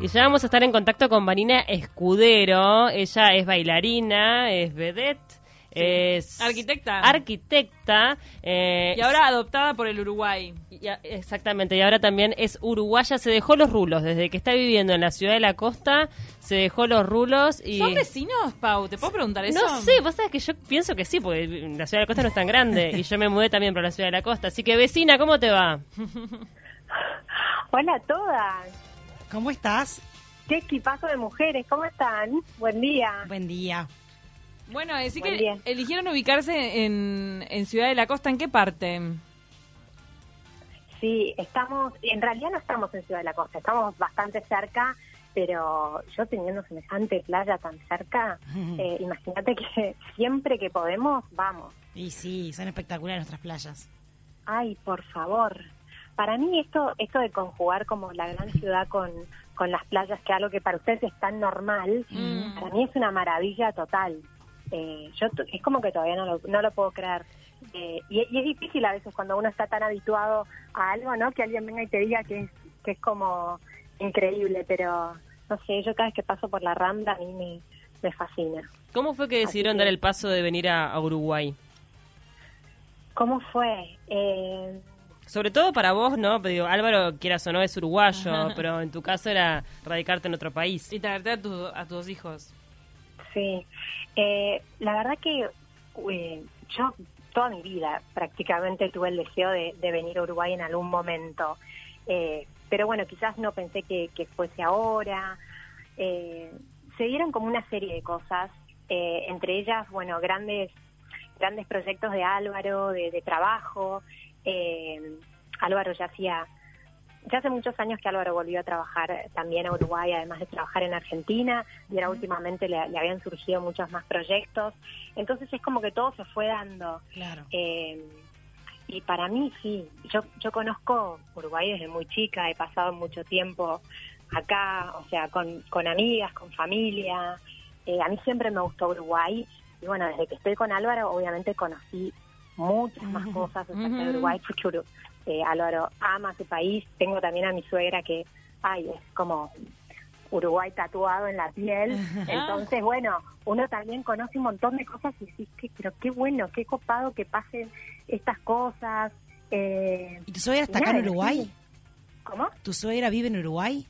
Y ya vamos a estar en contacto con Vanina Escudero. Ella es bailarina, es vedette. Es Arquitecta. Arquitecta. eh, Y ahora adoptada por el Uruguay. y a- exactamente, y ahora también es uruguaya. Se dejó los rulos. Desde que está viviendo en la ciudad de la costa, se dejó los rulos y. ¿Son vecinos, Pau? ¿Te puedo preguntar eso? No sé, vos sabés que yo pienso que sí, porque la ciudad de la costa no es tan grande y yo me mudé también para la ciudad de la costa. Así que vecina, ¿cómo te va? Hola a todas. ¿Cómo estás? Qué equipazo de mujeres. ¿Cómo están? Buen día. Buen día. Bueno, decir Buen que día. eligieron ubicarse en, en Ciudad de la Costa. ¿En qué parte? Sí, estamos, en realidad no estamos en Ciudad de la Costa, estamos bastante cerca, pero yo teniendo semejante playa tan cerca, eh, imagínate que siempre que podemos, vamos. Y sí, son espectaculares nuestras playas. Ay, por favor. Para mí esto, esto de conjugar como la gran ciudad con, con las playas, que algo que para ustedes es tan normal, Mm. para mí es una maravilla total. Eh, yo es como que todavía no lo, no lo puedo creer. Eh, y, y es difícil a veces cuando uno está tan habituado a algo, ¿no? Que alguien venga y te diga que es, que es como increíble, pero no sé, yo cada vez que paso por la Rambla a mí me, me fascina. ¿Cómo fue que decidieron que- dar el paso de venir a, a Uruguay? ¿Cómo fue? Eh, Sobre todo para vos, ¿no? Pero digo, Álvaro, quieras o no, es uruguayo, pero en tu caso era radicarte en otro país. Y traerte a, tu- a tus hijos. Sí, eh, la verdad que eh, yo toda mi vida prácticamente tuve el deseo de, de venir a Uruguay en algún momento, Eh, pero bueno, quizás no pensé que, que fuese ahora. Eh, se dieron como una serie de cosas, eh, entre ellas, bueno, grandes grandes proyectos de Álvaro, de, de trabajo. Eh, Álvaro ya hacía ya hace muchos años que Álvaro volvió a trabajar también a Uruguay, además de trabajar en Argentina, y ahora últimamente le, le habían surgido muchos más proyectos. Entonces es como que todo se fue dando. Claro. Eh, y para mí sí, yo, yo conozco Uruguay desde muy chica, he pasado mucho tiempo acá, o sea, con, con amigas, con familia. Eh, a mí siempre me gustó Uruguay. Y bueno, desde que estoy con Álvaro, obviamente conocí muchas más cosas acerca de. Uruguay, porque eh, Álvaro ama su país. Tengo también a mi suegra que, ay, es como Uruguay tatuado en la piel. Entonces, bueno, uno también conoce un montón de cosas y decís que, pero qué bueno, qué copado que pasen estas cosas. Eh, ¿Y tu suegra está acá en Uruguay? sí. ¿Cómo? ¿Tu suegra vive en Uruguay?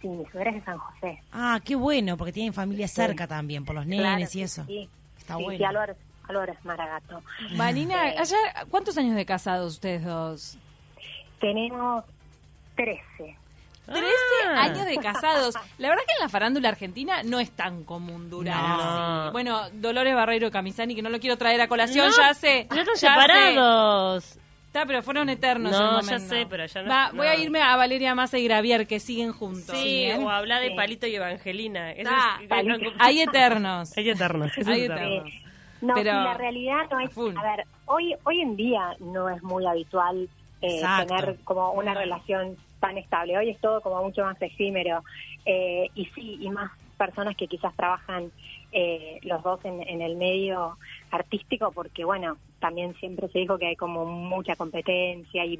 Sí, mi suegra es de San José. Ah, qué bueno, porque tienen familia Sí. cerca también, por los nenes Claro, y eso. Sí, Está sí, bueno. sí, Álvaro, Álvaro es maragato. Vanina, Sí. allá, ¿cuántos años de casados ustedes dos? Tenemos 13. 13 Ah. años de casados. La verdad que en la farándula argentina no es tan común durar No. así. Bueno, Dolores Barreiro Camisani, que no lo quiero traer a colación, No, ya sé. Ya están ya sé. separados. Está, pero fueron eternos. No, en ya sé, pero ya no- Va, Voy a no. irme a Valeria Massa y Gravier, que siguen juntos. Sí, o habla de Sí. Palito y Evangelina. Eso Ah, es- Palito. Hay eternos. Hay eternos. Hay eternos. No, Pero- la realidad no es. full. A ver, hoy hoy en día no es muy habitual eh, tener como una relación tan estable. Hoy es todo como mucho más efímero. Eh, y sí, y más personas que quizás trabajan eh, los dos en, en el medio artístico, porque bueno, también siempre se dijo que hay como mucha competencia y,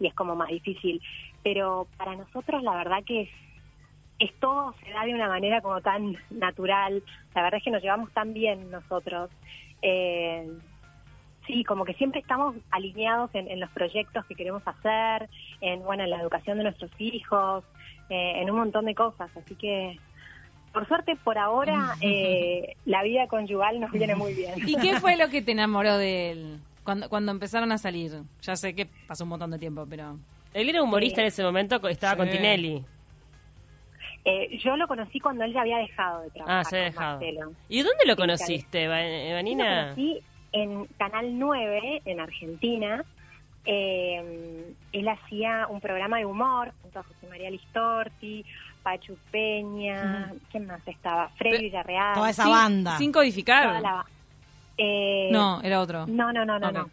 y es como más difícil. Pero para nosotros la verdad que es es todo se da de una manera como tan natural. La verdad es que nos llevamos tan bien nosotros. Eh, sí, como que siempre estamos alineados en, en los proyectos que queremos hacer, en bueno, en la educación de nuestros hijos, eh, en un montón de cosas. Así que, por suerte, por ahora eh, la vida conyugal nos viene muy bien. ¿Y qué fue lo que te enamoró de él cuando, cuando empezaron a salir? Ya sé que pasó un montón de tiempo, pero... Él era humorista en ese momento, estaba con Sí. Tinelli. Eh, yo lo conocí cuando él ya había dejado de trabajar. Ah, se ha con dejado. Marcelo. ¿Y dónde lo Sí, conociste, Va- Yo lo Vanina? conocí en Canal 9, en Argentina. Eh, él hacía un programa de humor junto a José María Listorti, Pachu Peña, ¿quién más estaba? Freddy Pe- Villarreal. Toda esa Sin- banda. Sin codificar. toda la- eh, No, era otro. no, no, no, no, no.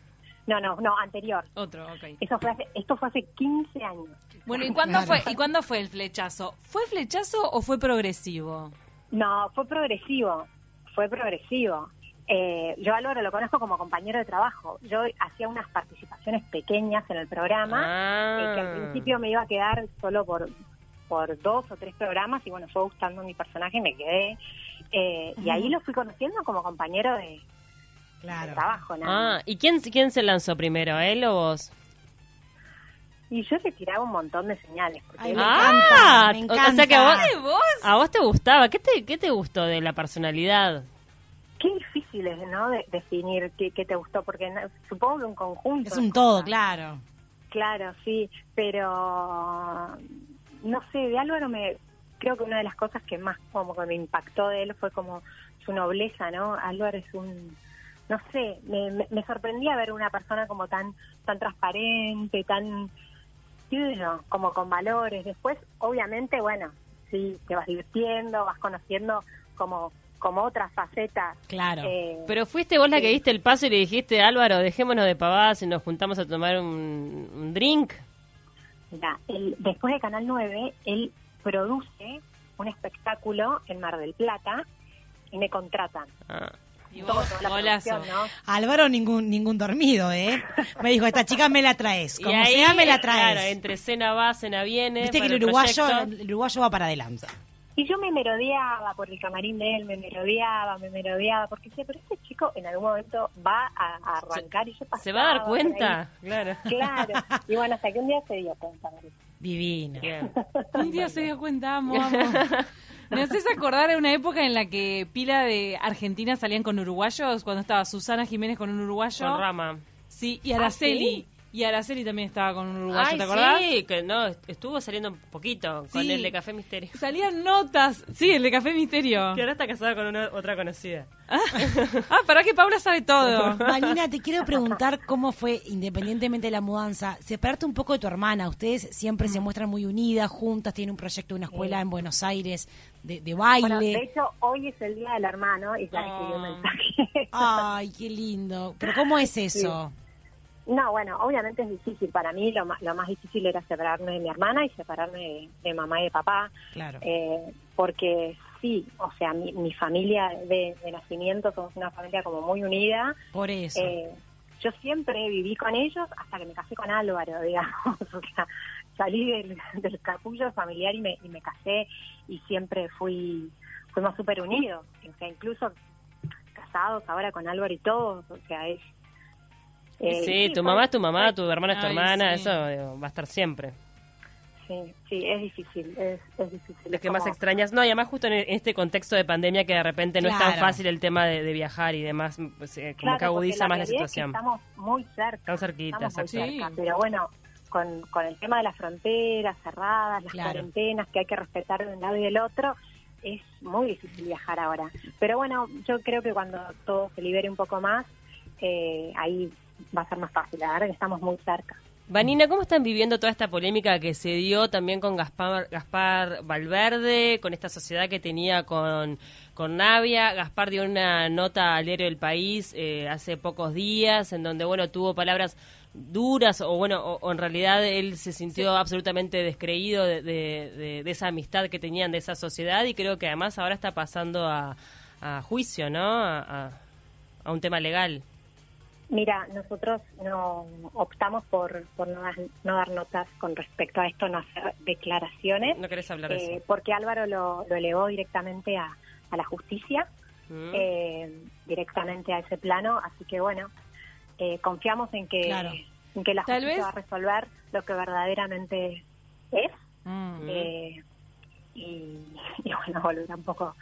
No, no, no, anterior. Otro, ok. Eso fue hace, esto fue hace 15 años. Bueno, ¿y cuándo, Claro. fue, ¿y cuándo fue el flechazo? ¿Fue flechazo o fue progresivo? No, fue progresivo, fue progresivo. Eh, yo a Álvaro lo conozco como compañero de trabajo. Yo hacía unas participaciones pequeñas en el programa, Ah. eh, que al principio me iba a quedar solo por por dos o tres programas y bueno, fue gustando mi personaje y me quedé. Eh, y ahí lo fui conociendo como compañero de, de Claro. trabajo. ¿no? Ah, ¿y quién, quién se lanzó primero, él o vos? Y yo le tiraba un montón de señales. Porque Ay, me Ah, encanta, me o- o sea que encanta. a vos, a vos te gustaba. ¿Qué te, ¿Qué te gustó de la personalidad? Qué difícil es, ¿no? De, definir qué, qué te gustó, porque no- supongo que un conjunto. Es un todo, cosas. claro. Claro, sí, pero no sé, de Álvaro me creo que una de las cosas que más como que me impactó de él fue como su nobleza, ¿no? Álvaro es un no sé, me, me, me sorprendía ver una persona como tan tan transparente, tan qué sé yo, como con valores. Después, obviamente, bueno, sí, te vas divirtiendo, vas conociendo como como otras facetas. Claro. eh, Pero fuiste vos la que diste el paso y le dijiste, Álvaro, dejémonos de pavadas y nos juntamos a tomar un, un drink. Mira, él- después de Canal 9, él produce un espectáculo en Mar del Plata y me contratan. Ah. Y toda la golazo. ¿no? Álvaro ningún ningún dormido, ¿eh? Me dijo, esta chica me la traes. Y Como ahí, sea, me la Claro, traes. entre cena va, cena viene. Viste que el uruguayo, el uruguayo va para adelante. Y yo me merodeaba por el camarín de él, me merodeaba, me merodeaba, porque decía, pero este chico en algún momento va a, a arrancar y yo pasaba ¿Se va a dar cuenta? Claro. Claro. Y bueno, hasta que un día se dio cuenta. Marisa. Divino. Bien. Un día se dio cuenta, amo, amo. Me haces acordar de una época en la que pila de Argentina salían con uruguayos, cuando estaba Susana Jiménez con un uruguayo. Con Rama. Sí, y Araceli. ¿sí? Y Araceli también estaba con un uruguayo, Ay, ¿te acordás? sí, que no, estuvo saliendo un poquito con Sí. el de Café Misterio. Salían notas. Sí, el de Café Misterio. Que ahora está casada con una, otra conocida. ah, para que Paula sabe todo. Marina, te quiero preguntar cómo fue, independientemente de la mudanza, separarte un poco de tu hermana. Ustedes siempre se muestran muy unidas, juntas, tienen un proyecto de una escuela en Buenos Aires de, de baile. Bueno, de hecho, hoy es el día del hermano y ya escribí un Ah. mensaje. Ay, qué lindo. Pero ¿cómo es eso? No, bueno, obviamente es difícil. Para mí lo más, lo más difícil era separarme de mi hermana y separarme de, de mamá y de papá. Claro. Eh, porque sí, o sea, mi, mi familia de, de nacimiento somos una familia como muy unida. Por eso. Eh, yo siempre viví con ellos hasta que me casé con Álvaro, digamos. O sea, salí del, del capullo familiar y me, y me casé y siempre fui fuimos súper unidos. O sea, incluso casados ahora con Álvaro y todos. O sea, es... eh, sí, tu mamá es tu mamá, tu hermana es tu Ay, hermana, sí. eso digo, va a estar siempre. Sí, sí, es difícil, es, es difícil. Lo Es que más extrañas, no, y además justo en en este contexto de pandemia que de repente no es tan fácil el tema de, de viajar y demás, pues, eh, como Claro, que agudiza más la realidad es que situación. estamos muy cerca. Tan cerquita, estamos muy cerca, Sí. pero bueno, con, con el tema de las fronteras cerradas, las Claro. cuarentenas que hay que respetar de un lado y del otro, es muy difícil viajar ahora. Pero bueno, yo creo que cuando todo se libere un poco más, eh, ahí va a ser más fácil. La verdad que estamos muy cerca. Vanina, ¿cómo están viviendo toda esta polémica que se dio también con Gaspar, Gaspar Valverde, con esta sociedad que tenía con, con Navia? Gaspar dio una nota al diario del país eh, hace pocos días en donde, bueno, tuvo palabras duras o, bueno, o, o en realidad él se sintió absolutamente descreído de, de- de- de esa amistad que tenían de esa sociedad y creo que además ahora está pasando a, a juicio, ¿no? A, a- a un tema legal. Mira, nosotros no optamos por, por no, dar, no dar notas con respecto a esto, no hacer declaraciones. ¿No querés hablar de Eh, eso? porque Álvaro lo, lo elevó directamente a, a la justicia, Mm. eh, directamente a ese plano, así que bueno, eh, confiamos en que, Claro. en que la justicia vez- va a resolver lo que verdaderamente es Mm. eh, y, y bueno, volverá un poco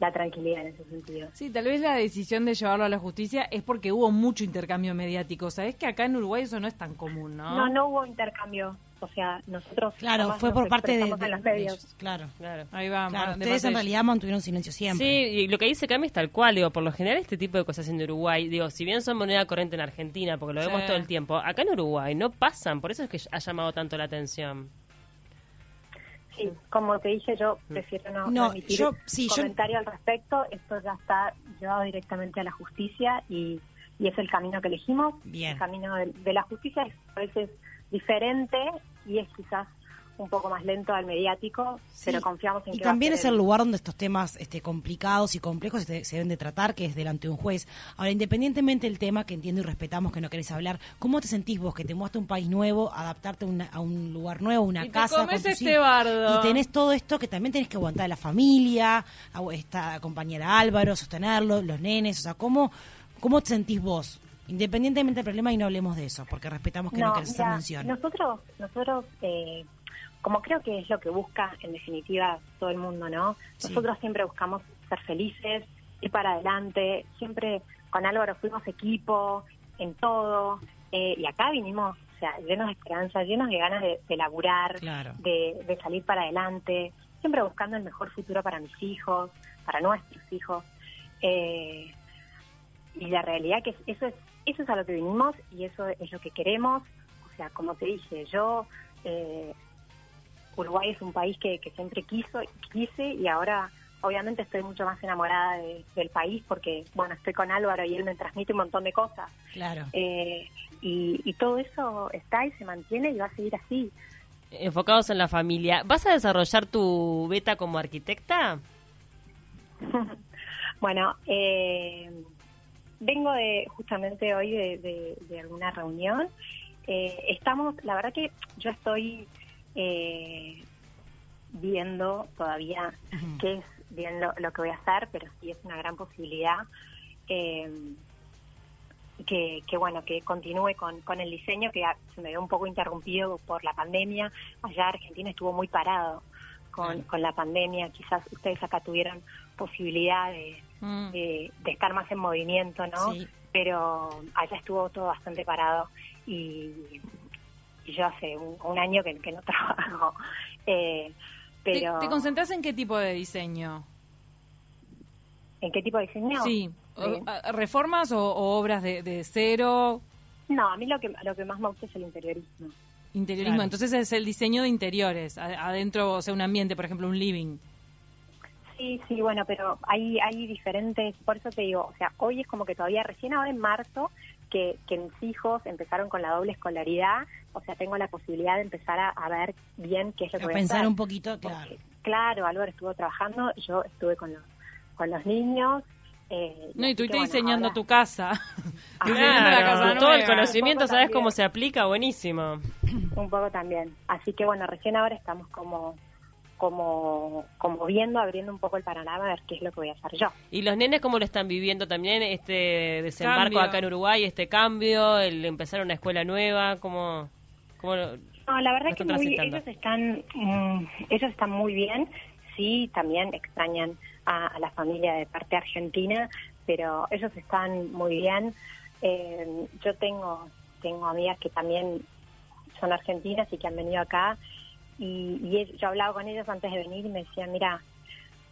la tranquilidad en ese sentido. Sí, tal vez la decisión de llevarlo a la justicia es porque hubo mucho intercambio mediático. Sabés que acá en Uruguay eso no es tan común, ¿no? No, no hubo intercambio, o sea, nosotros Claro, fue por parte de, los de medios. ellos. Claro. Claro. Ahí va. Claro, ustedes en realidad mantuvieron silencio siempre. Sí, y lo que dice Cami es tal cual, digo, por lo general este tipo de cosas en Uruguay, digo, si bien son moneda corriente en Argentina, porque lo vemos todo el tiempo, acá en Uruguay no pasan, por eso es que ha llamado tanto la atención. Sí, como te dije, yo prefiero no, No, emitir yo- sí, yo- comentario al respecto. Esto ya está llevado directamente a la justicia y, y es el camino que elegimos. Bien. El camino de, de la justicia es a veces diferente y es quizás un poco más lento al mediático, pero confiamos en y que también va a es el lugar donde estos temas este, complicados y complejos se, se deben de tratar, que es delante de un juez. Ahora, independientemente del tema, que entiendo y respetamos que no querés hablar, ¿cómo te sentís vos que te mudaste a un país nuevo, adaptarte a, una- a un lugar nuevo, una Y te casa? comes con este bardo. Y tenés todo esto que también tenés que aguantar a la familia, a esta compañera Álvaro, sostenerlo, los nenes, o sea, ¿cómo, cómo te sentís vos? Independientemente del problema y no hablemos de eso, porque respetamos que no, querés hacer mención. Nosotros, nosotros eh, como creo que es lo que busca en definitiva todo el mundo, ¿no? Sí. Nosotros siempre buscamos ser felices, ir para adelante, siempre con Álvaro fuimos equipo en todo, eh, y acá vinimos, o sea, llenos de esperanza, llenos de ganas de, de laburar, Claro. de, de salir para adelante, siempre buscando el mejor futuro para mis hijos, para nuestros hijos. Eh, y la realidad que eso es eso es a lo que vinimos y eso es lo que queremos o sea como te dije yo eh, Uruguay es un país que, que siempre quiso quise y ahora obviamente estoy mucho más enamorada de- del país porque bueno estoy con Álvaro y él me transmite un montón de cosas Claro. Eh, y, y todo eso está y se mantiene y va a seguir así Enfocados en la familia. ¿Vas a desarrollar tu beta como arquitecta? Bueno, eh, vengo de justamente hoy de, de- de alguna reunión. Eh, estamos, la verdad que yo estoy eh, viendo todavía Ujú. qué es bien lo, lo que voy a hacer, pero sí es una gran posibilidad eh, que, que, bueno que continúe con, con el diseño que se me ve un poco interrumpido por la pandemia. Allá Argentina estuvo muy parado con, la pandemia. Quizás ustedes acá tuvieron posibilidad de, Mm. de, de estar más en movimiento, ¿no? Sí. Pero allá estuvo todo bastante parado y, y yo hace un, un año que, que no trabajo. Eh, ¿Te, pero te concentras en qué tipo de diseño? ¿En qué tipo de diseño? Sí. ¿Reformas o, o obras de, de cero? No, a mí lo que, lo que más me gusta es el interiorismo. Interiorismo. Claro. Entonces es el diseño de interiores. Adentro, o sea, un ambiente, por ejemplo, un living. Sí, sí, bueno, pero hay, hay diferentes, por eso te digo, o sea, hoy es como que todavía recién ahora en marzo que, que mis hijos empezaron con la doble escolaridad, o sea, tengo la posibilidad de empezar a, a ver bien qué es lo que A voy pensar a un poquito, claro. Porque, claro, Álvaro estuvo trabajando, yo estuve con los, con los niños. Eh, No, y tú estás bueno, diseñando ahora- tu casa. Ah, Diseñando la casa Claro, todo el conocimiento, ¿sabes también. cómo se aplica? Buenísimo. Un poco también. Así que bueno, recién ahora estamos como como como viendo, abriendo un poco el panorama a ver qué es lo que voy a hacer yo. ¿Y los nenes cómo lo están viviendo también este desembarco Cambio. acá en Uruguay, este cambio, el empezar una escuela nueva? ¿Cómo, cómo No, la verdad Lo que muy, ellos están mm, ellos están muy bien. Sí, también extrañan a, a la familia de parte argentina, pero ellos están muy bien. Eh, yo tengo tengo amigas que también son argentinas y que han venido acá y, y yo hablaba con ellos antes de venir y me decían, mira,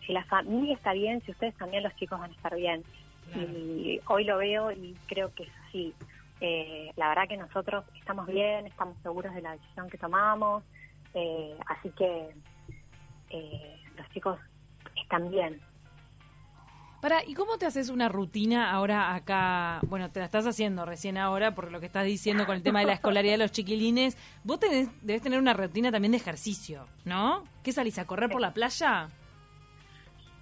si la familia está bien, si ustedes también los chicos van a estar bien. Claro. Y hoy lo veo y creo que es así. Eh, la verdad que nosotros estamos bien, estamos seguros de la decisión que tomamos, eh, así que eh, los chicos están bien. Para, ¿y cómo te haces una rutina ahora acá? Bueno, te la estás haciendo recién ahora por lo que estás diciendo con el tema de la escolaridad de los chiquilines. Vos tenés, debes tener una rutina también de ejercicio, ¿no? ¿Qué salís a correr por la playa?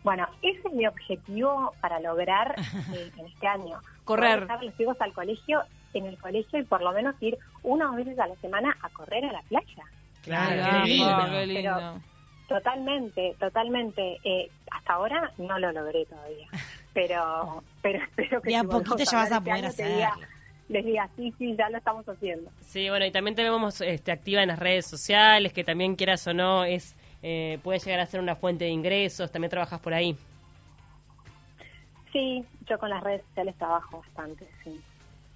Bueno, ese es mi objetivo para lograr eh, en este año. Correr. A los chicos al colegio, en el colegio y por lo menos ir una o dos veces a la semana a correr a la playa. Claro, qué lindo. qué lindo. Totalmente, totalmente. Eh, hasta ahora no lo logré todavía, pero pero espero que De a si poquito ya vas a poder este diga- hacerlo. les diga, sí, sí, ya lo estamos haciendo. Sí, bueno, y también te vemos este, activa en las redes sociales, que también quieras o no, es eh, puede llegar a ser una fuente de ingresos, también trabajas por ahí. Sí, yo con las redes sociales trabajo bastante, sí.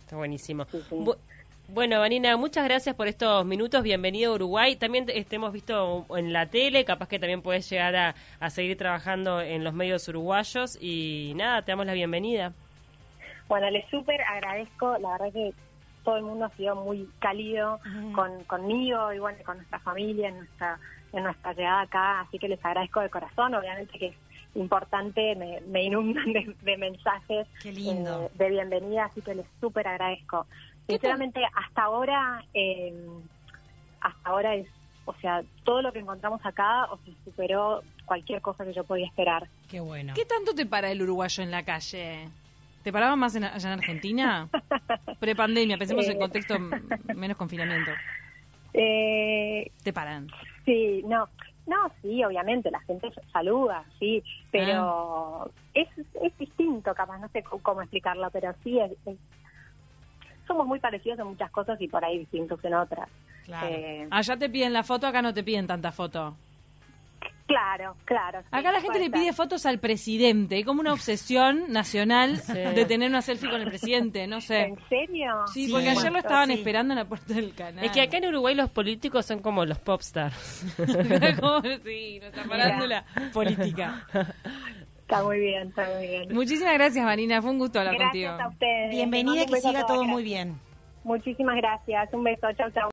Está buenísimo. Sí, sí. Bu- bueno, Vanina, muchas gracias por estos minutos. Bienvenido a Uruguay. También te, este, hemos visto en la tele, capaz que también puedes llegar a, a seguir trabajando en los medios uruguayos. Y nada, te damos la bienvenida. Bueno, les súper agradezco, la verdad que todo el mundo ha sido muy cálido con, conmigo y bueno, con nuestra familia en nuestra, en nuestra llegada acá, así que les agradezco de corazón, obviamente que es importante, me, me inundan de, de mensajes Qué lindo. eh, de bienvenida, así que les súper agradezco. Sinceramente, hasta ahora, eh, hasta ahora es o sea, todo lo que encontramos acá, o sea, superó cualquier cosa que yo podía esperar. Qué bueno. ¿Qué tanto te para el uruguayo en la calle? ¿Te paraba más en, allá en Argentina? Prepandemia, pensemos en Eh. contexto menos confinamiento. Eh, ¿Te paran? sí, no, no, sí, obviamente, la gente saluda, sí, pero es, es distinto, capaz, no sé cómo explicarlo, pero sí, es- es- somos muy parecidos en muchas cosas y por ahí distintos en otras. Claro. Eh, Allá te piden la foto, acá no te piden tanta foto. claro, claro. sí, Acá la gente le pide fotos al presidente. Hay como una obsesión nacional de tener una selfie con el presidente, no sé. ¿En serio? Sí, Sí, porque ayer lo estaban sí. esperando en la puerta del canal. Es que acá en Uruguay los políticos son como los popstars. Sí, nuestra farándula política. Está muy bien, está muy bien. Muchísimas gracias, Marina. Fue un gusto hablar Gracias contigo. a ustedes. Bienvenida, un que siga todo muy bien. Muchísimas gracias. Un beso. Chau, chau.